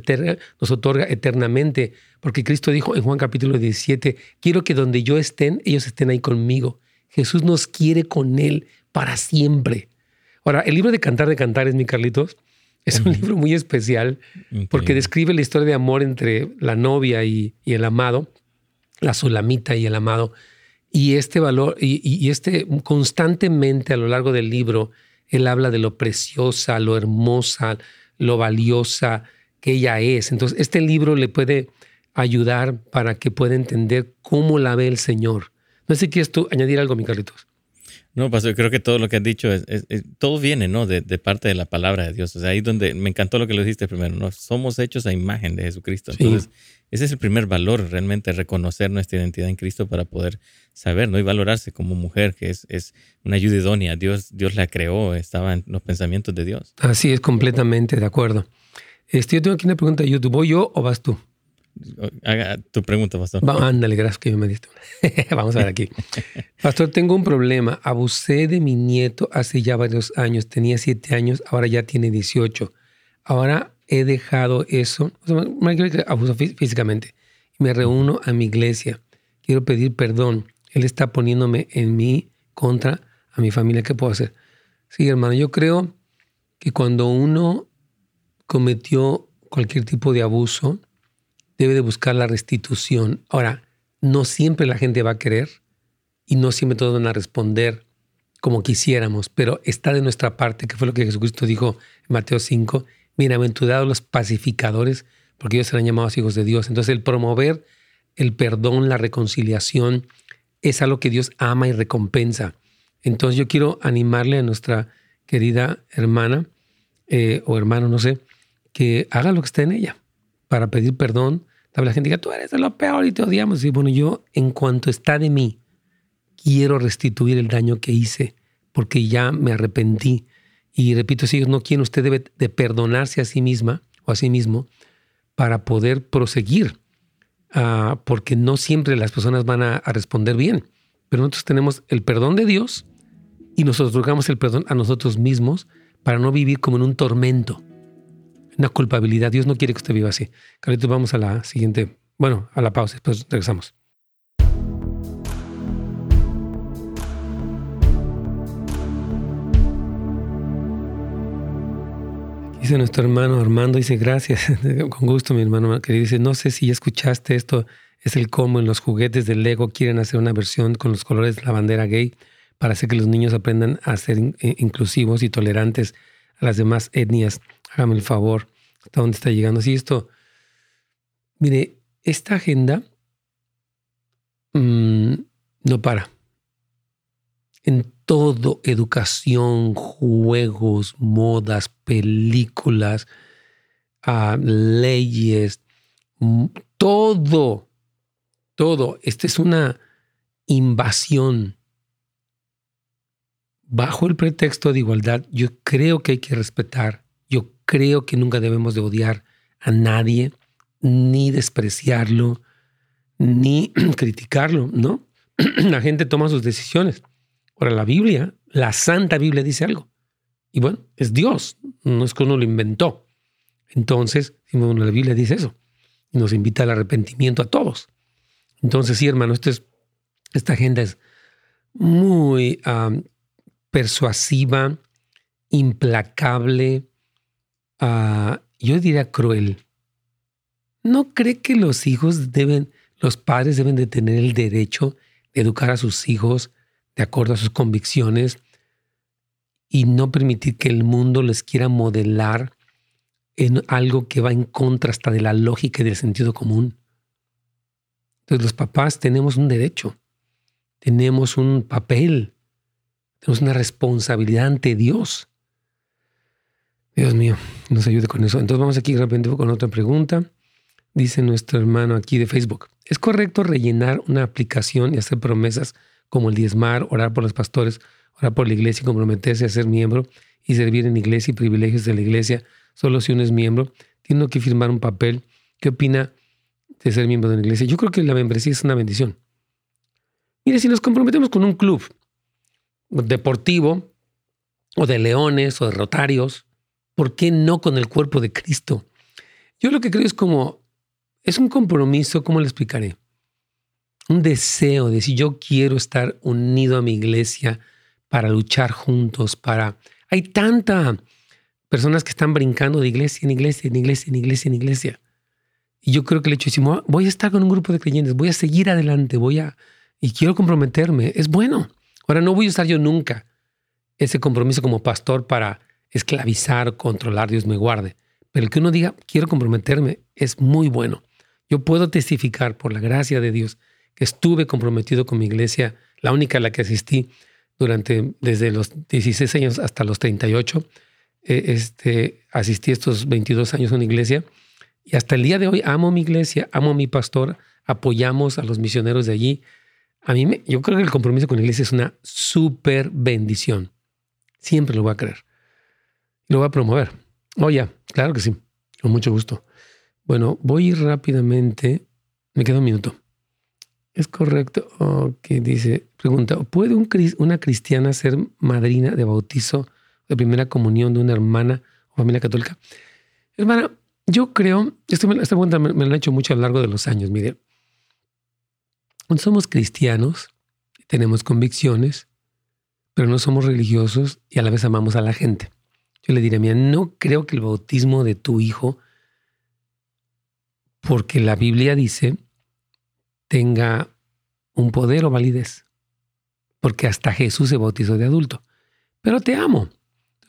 nos otorga eternamente, porque Cristo dijo en Juan capítulo 17, quiero que donde yo estén, ellos estén ahí conmigo. Jesús nos quiere con Él para siempre. Ahora, el libro de Cantar de Cantares, mi Carlitos, es un libro muy especial porque describe la historia de amor entre la novia y, el amado, la sulamita y el amado. Y este valor, y, este constantemente a lo largo del libro, él habla de lo preciosa, lo hermosa, lo valiosa que ella es. Entonces, este libro le puede ayudar para que pueda entender cómo la ve el Señor. No sé si quieres tú añadir algo, mi Carlitos. No, Pastor, creo que todo lo que has dicho, es, todo viene, ¿no? De, parte de la palabra de Dios. O sea, ahí donde me encantó lo que lo dijiste primero, ¿no? Somos hechos a imagen de Jesucristo. Entonces, ese es el primer valor, realmente reconocer nuestra identidad en Cristo para poder saber, ¿no? Y valorarse como mujer, que es, es una ayuda idónea. Dios, Dios la creó, estaba en los pensamientos de Dios. Así es, completamente de acuerdo. Este, yo tengo aquí una pregunta de YouTube. ¿Voy yo o vas tú? Haga tu pregunta, pastor. ándale, gracias que me diste Vamos a ver aquí. Pastor, tengo un problema. Abusé de mi nieto hace ya varios años. Tenía siete años, ahora ya tiene 18. Ahora he dejado eso. abuso físicamente. Me reúno a mi iglesia. Quiero pedir perdón. Él está poniéndome en mi contra a mi familia. ¿Qué puedo hacer? Sí, hermano, yo creo que cuando uno cometió cualquier tipo de abuso, debe de buscar la restitución. Ahora, no siempre la gente va a querer y no siempre todos van a responder como quisiéramos, pero está de nuestra parte, que fue lo que Jesucristo dijo en Mateo 5, bienaventurados los pacificadores, porque ellos serán llamados hijos de Dios. Entonces el promover el perdón, la reconciliación, es algo que Dios ama y recompensa. Entonces yo quiero animarle a nuestra querida hermana eh, o hermano, no sé, que haga lo que esté en ella para pedir perdón. La gente diga, tú eres lo peor y te odiamos. Y bueno, yo en cuanto está de mí, quiero restituir el daño que hice porque ya me arrepentí. Y repito, si no quieren, usted debe de perdonarse a sí misma o a sí mismo para poder proseguir, ah, porque no siempre las personas van a, a, responder bien. Pero nosotros tenemos el perdón de Dios y nosotros otorgamos el perdón a nosotros mismos para no vivir como en un tormento una culpabilidad. Dios no quiere que usted viva así. Carlitos, vamos a la siguiente, bueno, a la pausa, después regresamos. Dice nuestro hermano Armando, dice gracias, con gusto mi hermano querido. Dice, no sé si ya escuchaste esto, es el cómo en los juguetes del Lego quieren hacer una versión con los colores de la bandera gay para hacer que los niños aprendan a ser eh, inclusivos y tolerantes a las demás etnias hágame el favor, hasta dónde está llegando. Si esto, mire, esta agenda mm, no para. En todo, educación, juegos, modas, películas, ah, leyes, mm, todo, todo. Esta es una invasión bajo el pretexto de igualdad, yo creo que hay que respetar, creo que nunca debemos de odiar a nadie, ni despreciarlo, ni criticarlo, ¿no? la gente toma sus decisiones. Ahora, la Biblia, la Santa Biblia dice algo. Y bueno, es Dios, no es que uno lo inventó. Entonces, la Biblia dice eso. Y nos invita al arrepentimiento a todos. Entonces, sí, hermano, esta agenda es muy persuasiva, implacable, ah, yo diría cruel. ¿No cree que los hijos deben, los padres deben de tener el derecho de educar a sus hijos de acuerdo a sus convicciones y no permitir que el mundo les quiera modelar en algo que va en contra hasta de la lógica y del sentido común? Entonces los papás tenemos un derecho, tenemos un papel, tenemos una responsabilidad ante Dios. Dios mío, nos ayude con eso. Entonces vamos aquí repente con otra pregunta. Dice nuestro hermano aquí de Facebook. ¿Es correcto rellenar una aplicación y hacer promesas como el diezmar, orar por los pastores, orar por la iglesia y comprometerse a ser miembro y servir en iglesia y privilegios de la iglesia solo si uno es miembro? Tiene que firmar un papel. ¿Qué opina de ser miembro de una iglesia? Yo creo que la membresía es una bendición. Mire, si nos comprometemos con un club deportivo o de leones o de rotarios, ¿por qué no con el cuerpo de Cristo? Yo lo que creo es como es un compromiso, ¿cómo le explicaré? Un deseo de si yo quiero estar unido a mi iglesia para luchar juntos, para... Hay tantas personas que están brincando de iglesia en iglesia, en iglesia, en iglesia, en iglesia. Y yo creo que el hecho de decir, voy a estar con un grupo de creyentes, voy a seguir adelante, voy a... Y quiero comprometerme, es bueno. Ahora, no voy a usar yo nunca ese compromiso como pastor para esclavizar, controlar, Dios me guarde. Pero el que uno diga, quiero comprometerme, es muy bueno. Yo puedo testificar por la gracia de Dios que estuve comprometido con mi iglesia, la única a la que asistí durante desde los 16 años hasta los 38. Eh, este, asistí estos 22 años a una iglesia y hasta el día de hoy amo mi iglesia, amo a mi pastor, apoyamos a los misioneros de allí. A mí, me, yo creo que el compromiso con la iglesia es una súper bendición. Siempre lo voy a creer. Lo voy a promover. Oh, ya, claro que sí, con mucho gusto. Bueno, voy rápidamente. Me queda un minuto. Es correcto. Ok, dice, pregunta, ¿puede una cristiana ser madrina de bautizo de primera comunión de una hermana o familia católica? Hermana, yo creo, esta, pregunta me, me la han hecho mucho a lo largo de los años, mire. Somos cristianos, tenemos convicciones, pero no somos religiosos y a la vez amamos a la gente. Yo le diría, mira, no creo que el bautismo de tu hijo porque la Biblia dice tenga un poder o validez, porque hasta Jesús se bautizó de adulto. Pero te amo.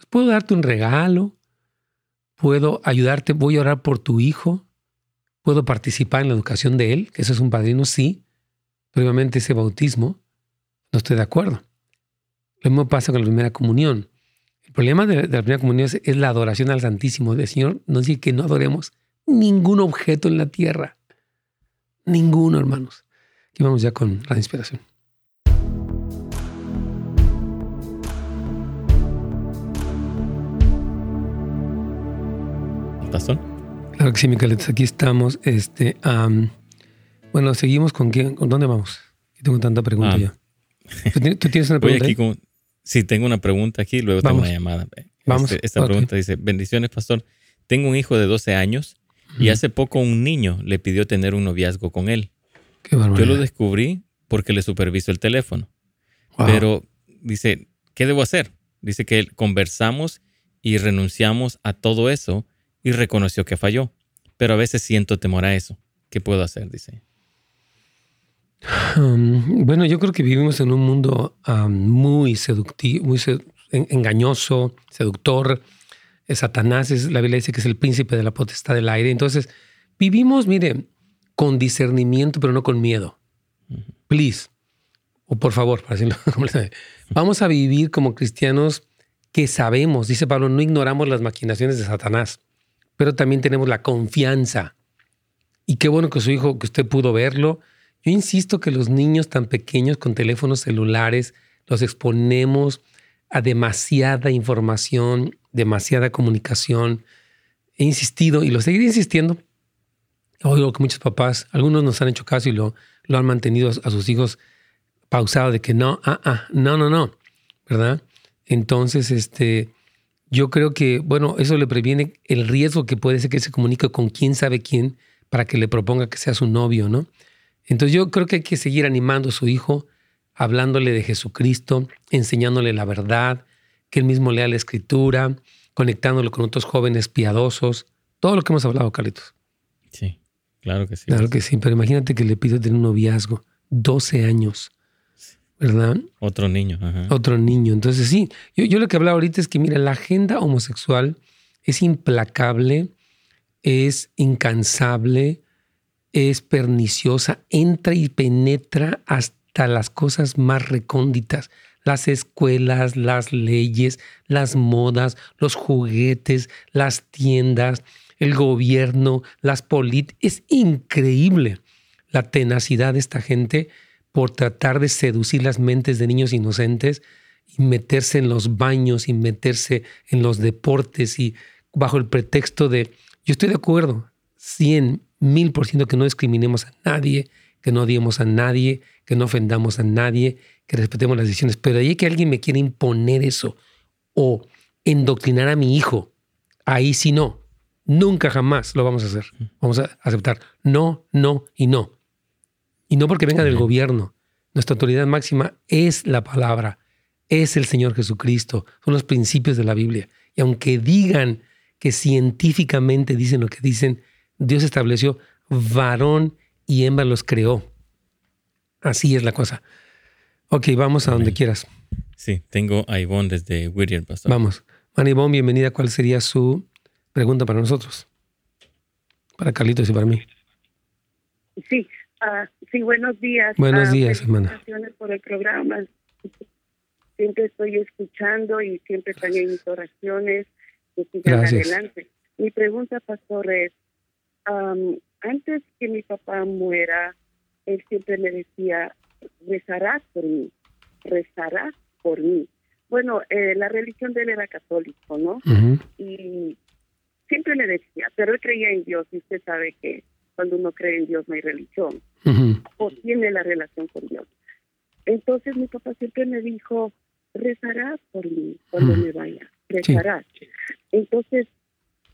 Puedo darte un regalo, puedo ayudarte, voy a orar por tu hijo, puedo participar en la educación de él, que eso es un padrino, sí, pero obviamente ese bautismo no estoy de acuerdo. Lo mismo pasa con la primera comunión. El problema de, la primera comunión es, es, la adoración al Santísimo. El Señor nos dice que no adoremos ningún objeto en la tierra. Ninguno, hermanos. Aquí vamos ya con la inspiración. ¿Pastor? Claro que sí, Micaelet. Aquí estamos. Este, bueno, seguimos con quién, con dónde vamos. tengo tanta pregunta ah. ya. ¿Tú, tienes una pregunta? Voy aquí sí, tengo una pregunta aquí, luego tengo una llamada. Vamos. Este, esta pregunta dice: Bendiciones, pastor. Tengo un hijo de 12 años y hace poco un niño le pidió tener un noviazgo con él. Yo lo descubrí porque le superviso el teléfono. Pero dice, ¿qué debo hacer? Dice que conversamos y renunciamos a todo eso y reconoció que falló. Pero a veces siento temor a eso. ¿Qué puedo hacer? Dice. Um, bueno, yo creo que vivimos en un mundo um, muy seductivo, muy engañoso, seductor, Satanás es, la Biblia dice que es el príncipe de la potestad del aire. Entonces, vivimos, mire, con discernimiento, pero no con miedo. Please, o por favor, para decirlo, vamos a vivir como cristianos que sabemos, dice Pablo, no ignoramos las maquinaciones de Satanás, pero también tenemos la confianza. Y qué bueno que su hijo, que usted pudo verlo. Yo insisto que los niños tan pequeños con teléfonos celulares los exponemos a demasiada información, demasiada comunicación. He insistido y lo seguiré insistiendo. Oigo que muchos papás, algunos nos han hecho caso y lo, lo han mantenido a sus hijos pausado de que no, ah, ah, no, no, no, ¿verdad? Entonces, este, yo creo que, bueno, eso le previene el riesgo que puede ser que se comunique con quién sabe quién para que le proponga que sea su novio, ¿no? Entonces yo creo que hay que seguir animando a su hijo, hablándole de Jesucristo, enseñándole la verdad, que él mismo lea la escritura, conectándolo con otros jóvenes piadosos, todo lo que hemos hablado, Carlitos. Sí, claro que sí. Claro que sí, pero imagínate que le pido tener un noviazgo, 12 años. ¿verdad? Otro niño. Otro niño. Entonces, sí, yo, yo, lo que hablaba ahorita es que, mira, la agenda homosexual es implacable, es incansable, es perniciosa, entra y penetra hasta las cosas más recónditas, las escuelas, las leyes, las modas, los juguetes, las tiendas, el gobierno, las políticas. Es increíble la tenacidad de esta gente por tratar de seducir las mentes de niños inocentes y meterse en los baños y meterse en los deportes y bajo el pretexto de, yo estoy de acuerdo, 100, mil por ciento que no discriminemos a nadie, que no odiemos a nadie, que no ofendamos a nadie, que respetemos las decisiones, pero ahí que alguien me quiera imponer eso o endoctrinar a mi hijo, ahí sí no, nunca jamás lo vamos a hacer, vamos a aceptar no, no y no. Y no porque venga del gobierno. Nuestra autoridad máxima es la palabra, es el Señor Jesucristo, son los principios de la Biblia. Y aunque digan que científicamente dicen lo que dicen, Dios estableció varón y hembra los creó. Así es la cosa. Ok, vamos a donde quieras. Sí, tengo a Ivonne desde Whittier, pastor. Vamos. Ana Ivonne, bienvenida. ¿Cuál sería su pregunta para nosotros? Para Carlitos y para mí. Sí, Ah, sí, buenos días. Buenos ah, días, hermana. por el programa. Siempre estoy escuchando y siempre están en mis oraciones que sigan adelante. Mi pregunta, pastor, es, antes que mi papá muera, él siempre me decía, rezarás por mí, rezarás por mí. Bueno, eh, la religión de él era católico, ¿no? Y siempre me decía, pero él creía en Dios y usted sabe que cuando uno cree en Dios no hay religión o tiene la relación con Dios. Entonces mi papá siempre me dijo, rezarás por mí cuando me vaya, rezarás. Entonces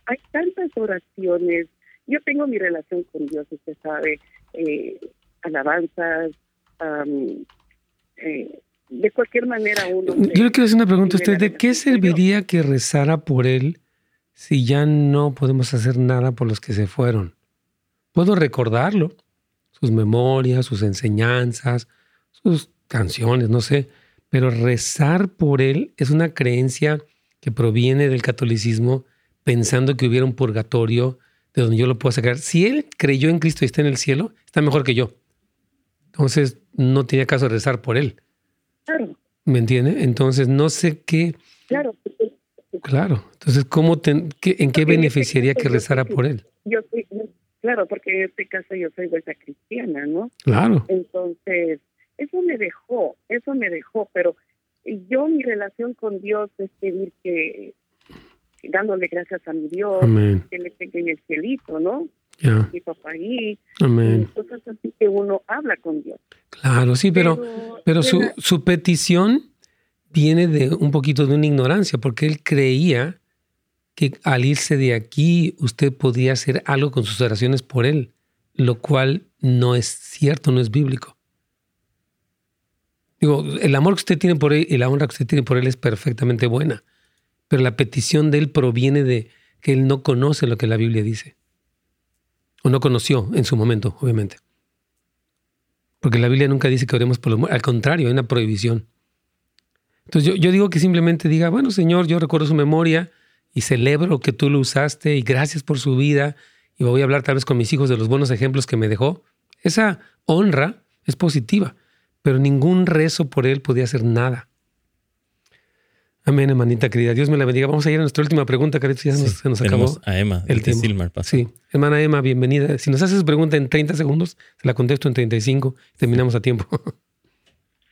hay tantas oraciones. Yo tengo mi relación con Dios, usted sabe, eh, alabanzas, eh, de cualquier manera uno... Yo le quiero hacer una pregunta a usted, ¿de qué serviría que rezara por él si ya no podemos hacer nada por los que se fueron? Puedo recordarlo, sus memorias, sus enseñanzas, sus canciones, no sé, pero rezar por él es una creencia que proviene del catolicismo pensando que hubiera un purgatorio de donde yo lo puedo sacar. Si él creyó en Cristo y está en el cielo, está mejor que yo. Entonces no tenía caso de rezar por él. Claro. ¿Me entiende? Entonces no sé qué. Claro. Claro. Entonces, ¿cómo ¿en qué beneficiaría que rezara por él? Yo, Claro, porque en este caso yo soy vuelta cristiana, ¿no? Claro. Entonces, eso me dejó, eso me dejó, pero yo mi relación con Dios es pedir que, dándole gracias a mi Dios, que le tenga en el cielito, ¿no? Mi papá ahí. Amén. Entonces así que uno habla con Dios. Claro, sí, pero, pero, su, su petición viene de un poquito de una ignorancia, porque él creía que al irse de aquí usted podía hacer algo con sus oraciones por él, lo cual no es cierto, no es bíblico. Digo, el amor que usted tiene por él y la honra que usted tiene por él es perfectamente buena, pero la petición de él proviene de que él no conoce lo que la Biblia dice. O no conoció en su momento, obviamente. Porque la Biblia nunca dice que oremos por los Al contrario, hay una prohibición. Entonces yo, yo digo que simplemente diga, bueno, Señor, yo recuerdo su memoria, y celebro que tú lo usaste y gracias por su vida y voy a hablar tal vez con mis hijos de los buenos ejemplos que me dejó. Esa honra es positiva, pero ningún rezo por él podía hacer nada. Amén, hermanita querida. Dios me la bendiga. Vamos a ir a nuestra última pregunta, que ya se nos, acabó. A Emma, el tema. sí, hermana Emma, bienvenida. Si nos haces pregunta en 30 segundos, se la contesto en 35. Terminamos a tiempo.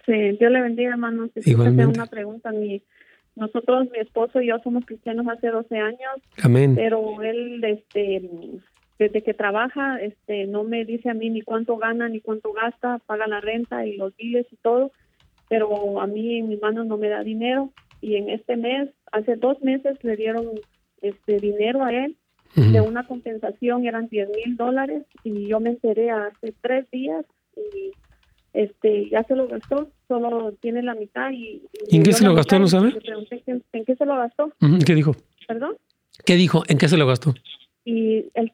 Sí, Dios le bendiga, hermano. Si Igualmente. una pregunta, mi, nosotros, mi esposo y yo somos cristianos hace 12 años. Amén. Pero él, este, desde que trabaja, este, no me dice a mí ni cuánto gana ni cuánto gasta, paga la renta y los biles y todo. Pero a mí en mis manos no me da dinero. Y en este mes, hace dos meses, le dieron este dinero a él de una compensación, eran 10 mil dólares. Y yo me enteré hace tres días y este ya se lo gastó, solo tiene la mitad y... en qué se lo gastó, no sabe? ¿En qué se lo gastó? ¿Qué dijo? ¿Perdón? ¿Qué dijo? ¿En qué se lo gastó? Y él,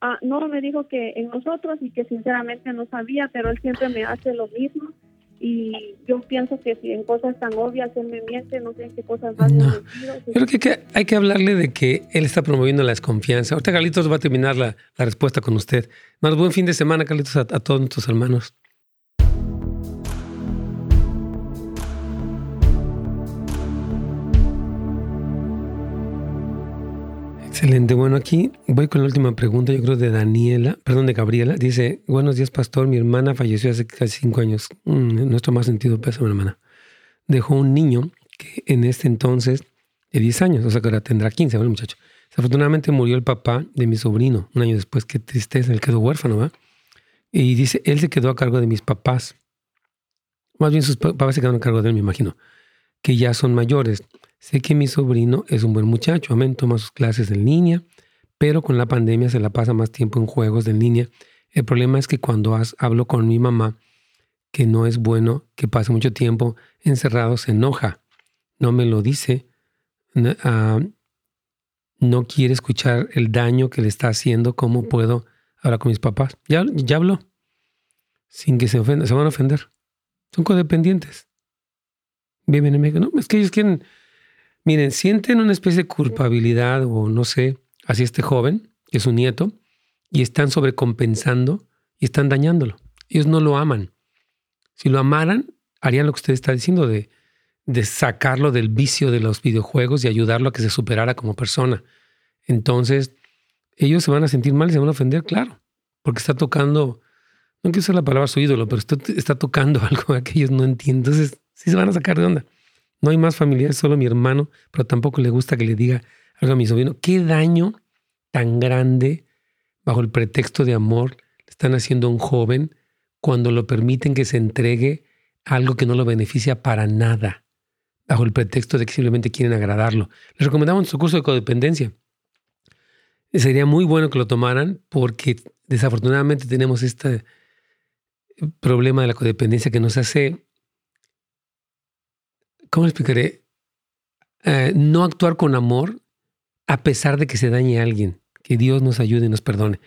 ah, no, me dijo que en nosotros y que sinceramente no sabía, pero él siempre me hace lo mismo y yo pienso que si en cosas tan obvias él me miente, no sé en qué cosas más no. Creo que, hay que hablarle de que él está promoviendo la desconfianza. Ahorita Carlitos va a terminar la, respuesta con usted. Más buen fin de semana, Carlitos, a todos nuestros hermanos. Excelente. Bueno, aquí voy con la última pregunta, yo creo de Daniela, perdón, de Gabriela. Dice, buenos días, pastor. Mi hermana falleció hace casi cinco años. Mm, nuestro más sentido pésame, hermana. Dejó un niño que en este entonces de 10 años, o sea que ahora tendrá 15, ¿vale, muchacho? Desafortunadamente murió el papá de mi sobrino un año después. Qué tristeza, él quedó huérfano, ¿va? Y dice, él se quedó a cargo de mis papás. Más bien sus papás se quedaron a cargo de él, me imagino, que ya son mayores. Sé que mi sobrino es un buen muchacho, amén, toma sus clases en línea, pero con la pandemia se la pasa más tiempo en juegos en línea. El problema es que cuando hablo con mi mamá, que no es bueno que pase mucho tiempo encerrado, se enoja. No me lo dice. Ah, no quiere escuchar el daño que le está haciendo. ¿Cómo puedo hablar con mis papás? Ya, ya habló. Sin que se ofenda. Se van a ofender. Son codependientes. Viven en México. No, es que ellos quieren Miren, sienten una especie de culpabilidad o no sé, hacia este joven, que es su nieto, y están sobrecompensando y están dañándolo. Ellos no lo aman. Si lo amaran, harían lo que usted está diciendo de, sacarlo del vicio de los videojuegos y ayudarlo a que se superara como persona. Entonces, ellos se van a sentir mal y se van a ofender, claro, porque está tocando, no quiero usar la palabra su ídolo, pero está, está tocando algo que ellos no entienden. Entonces, sí se van a sacar de onda. No hay más familiares, solo mi hermano, pero tampoco le gusta que le diga algo a mi sobrino. ¿Qué daño tan grande, bajo el pretexto de amor, le están haciendo a un joven cuando lo permiten que se entregue algo que no lo beneficia para nada, bajo el pretexto de que simplemente quieren agradarlo? Les recomendamos su curso de codependencia. Sería muy bueno que lo tomaran porque desafortunadamente tenemos este problema de la codependencia que nos hace ¿cómo explicaré? Eh, no actuar con amor a pesar de que se dañe a alguien. Que Dios nos ayude y nos perdone.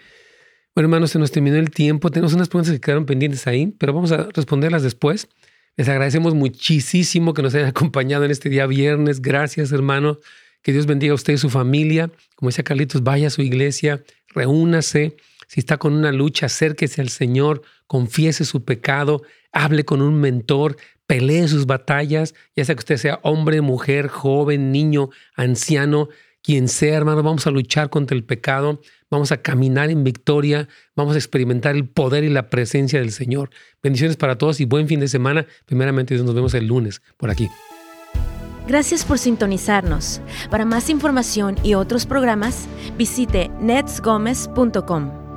Bueno, hermanos, se nos terminó el tiempo. Tenemos unas preguntas que quedaron pendientes ahí, pero vamos a responderlas después. Les agradecemos muchísimo que nos hayan acompañado en este día viernes. Gracias, hermano. Que Dios bendiga a usted y su familia. Como decía Carlitos, vaya a su iglesia, reúnase. Si está con una lucha, acérquese al Señor, confiese su pecado, hable con un mentor, pelee sus batallas, ya sea que usted sea hombre, mujer, joven, niño, anciano, quien sea, hermano, vamos a luchar contra el pecado, vamos a caminar en victoria, vamos a experimentar el poder y la presencia del Señor. Bendiciones para todos y buen fin de semana. Primeramente nos vemos el lunes por aquí. Gracias por sintonizarnos. Para más información y otros programas, visite netsgomez.com.